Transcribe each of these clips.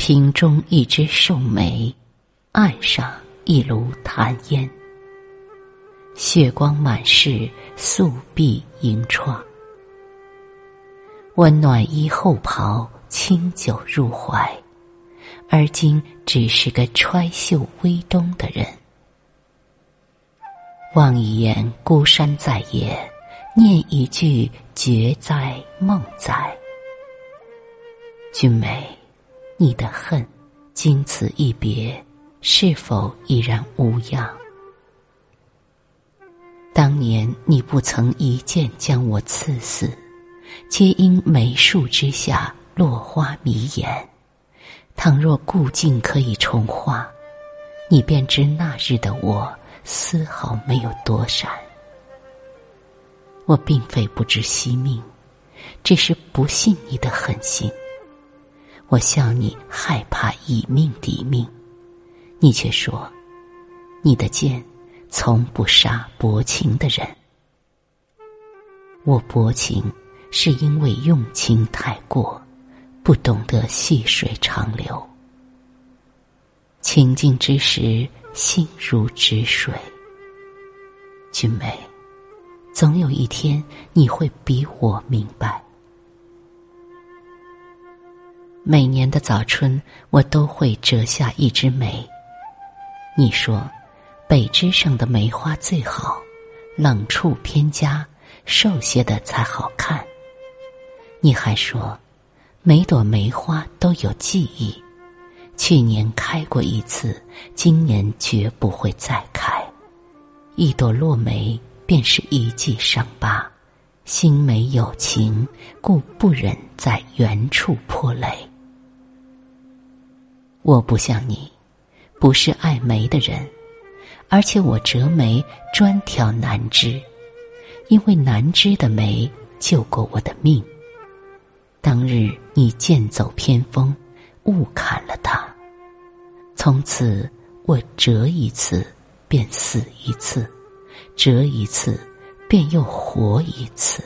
瓶中一枝瘦梅，岸上一炉檀烟。血光满室，素壁银窗。温暖衣后袍，清酒入怀，而今只是个揣袖微冬的人。望一眼孤山在野，念一句绝哉梦哉。君美，你的恨，经此一别，是否依然无恙？当年你不曾一剑将我刺死，皆因梅树之下落花迷眼。倘若故境可以重画，你便知那日的我。丝毫没有躲闪，我并非不知惜命，只是不信你的狠心。我笑你害怕以命抵命，你却说你的剑从不杀薄情的人。我薄情是因为用情太过，不懂得细水长流。情境之时。心如止水，君美，总有一天你会比我明白。每年的早春，我都会折下一枝梅。你说，北枝上的梅花最好，冷处偏佳，瘦些的才好看。你还说，每朵梅花都有记忆。去年开过一次，今年绝不会再开。一朵落梅便是一记伤疤，心没有情，故不忍在原处泼泪。我不像你，不是爱梅的人，而且我折梅专挑难枝，因为难枝的梅救过我的命。当日你剑走偏锋。误砍了他，从此我折一次便死一次，折一次便又活一次。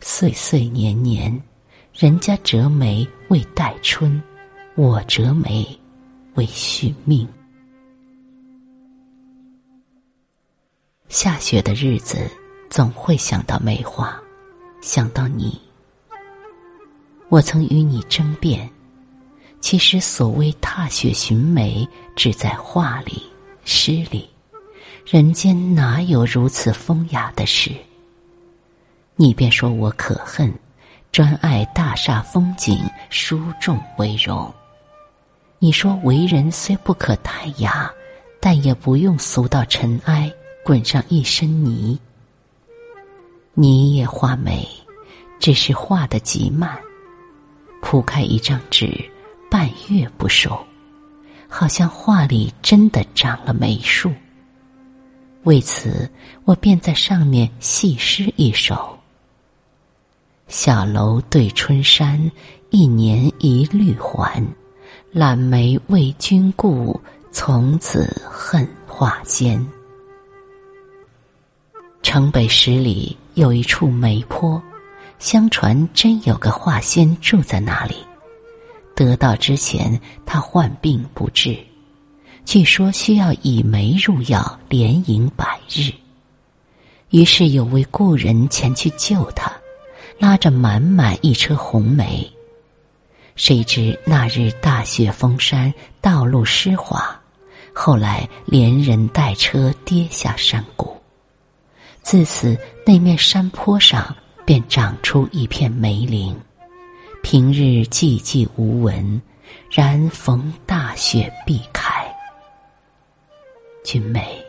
岁岁年年，人家折梅为待春，我折梅为续命。下雪的日子，总会想到梅花，想到你。我曾与你争辩。其实，所谓踏雪寻梅，只在画里、诗里，人间哪有如此风雅的事？你便说我可恨，专爱大煞风景，书重为荣。你说为人虽不可太雅，但也不用俗到尘埃，滚上一身泥。你也画美，只是画的极慢，铺开一张纸。半月不收，好像画里真的长了梅树。为此，我便在上面细诗一首：“小楼对春山，一年一绿还。揽梅为君故，从此恨画仙。”城北十里有一处梅坡，相传真有个画仙住在那里。得道之前，他患病不治，据说需要以梅入药，连饮百日。于是有位故人前去救他，拉着满满一车红梅。谁知那日大雪封山，道路湿滑，后来连人带车跌下山谷。自此，那面山坡上便长出一片梅林。平日寂寂无闻，然逢大雪必开。君美，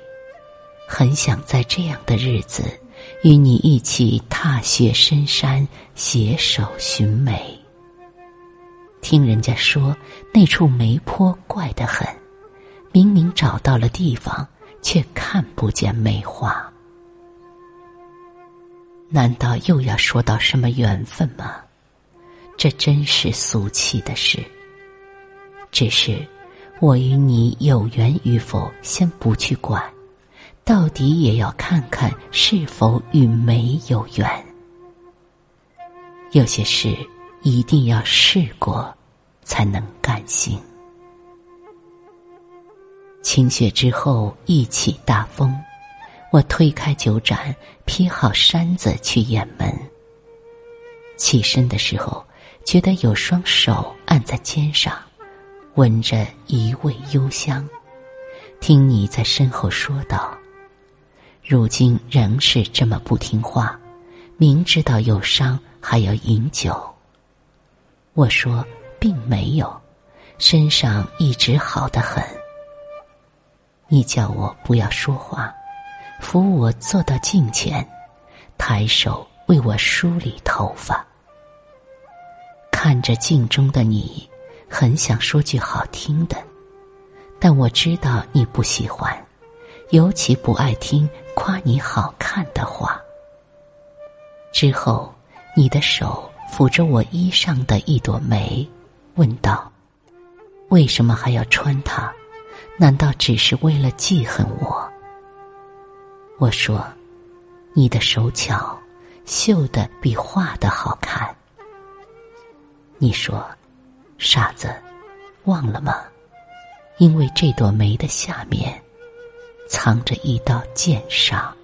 很想在这样的日子，与你一起踏雪深山，携手寻梅。听人家说，那处梅坡怪得很，明明找到了地方，却看不见梅花。难道又要说到什么缘分吗？这真是俗气的事。只是，我与你有缘与否，先不去管，到底也要看看是否与梅有缘。有些事一定要试过，才能甘心。晴雪之后，一起大风，我推开酒盏，披好衫子去掩门。起身的时候，觉得有双手按在肩上，闻着一味幽香。听你在身后说道：“如今仍是这么不听话，明知道有伤还要饮酒。”我说：“并没有，身上一直好得很。”你叫我不要说话，扶我坐到镜前，抬手为我梳理头发。看着镜中的你，很想说句好听的，但我知道你不喜欢，尤其不爱听夸你好看的话。之后，你的手抚着我衣上的一朵梅，问道：“为什么还要穿它？”难道只是为了记恨我？我说，你的手巧，绣的比画的好看。你说，傻子，忘了吗？因为这朵梅的下面，藏着一道剑伤。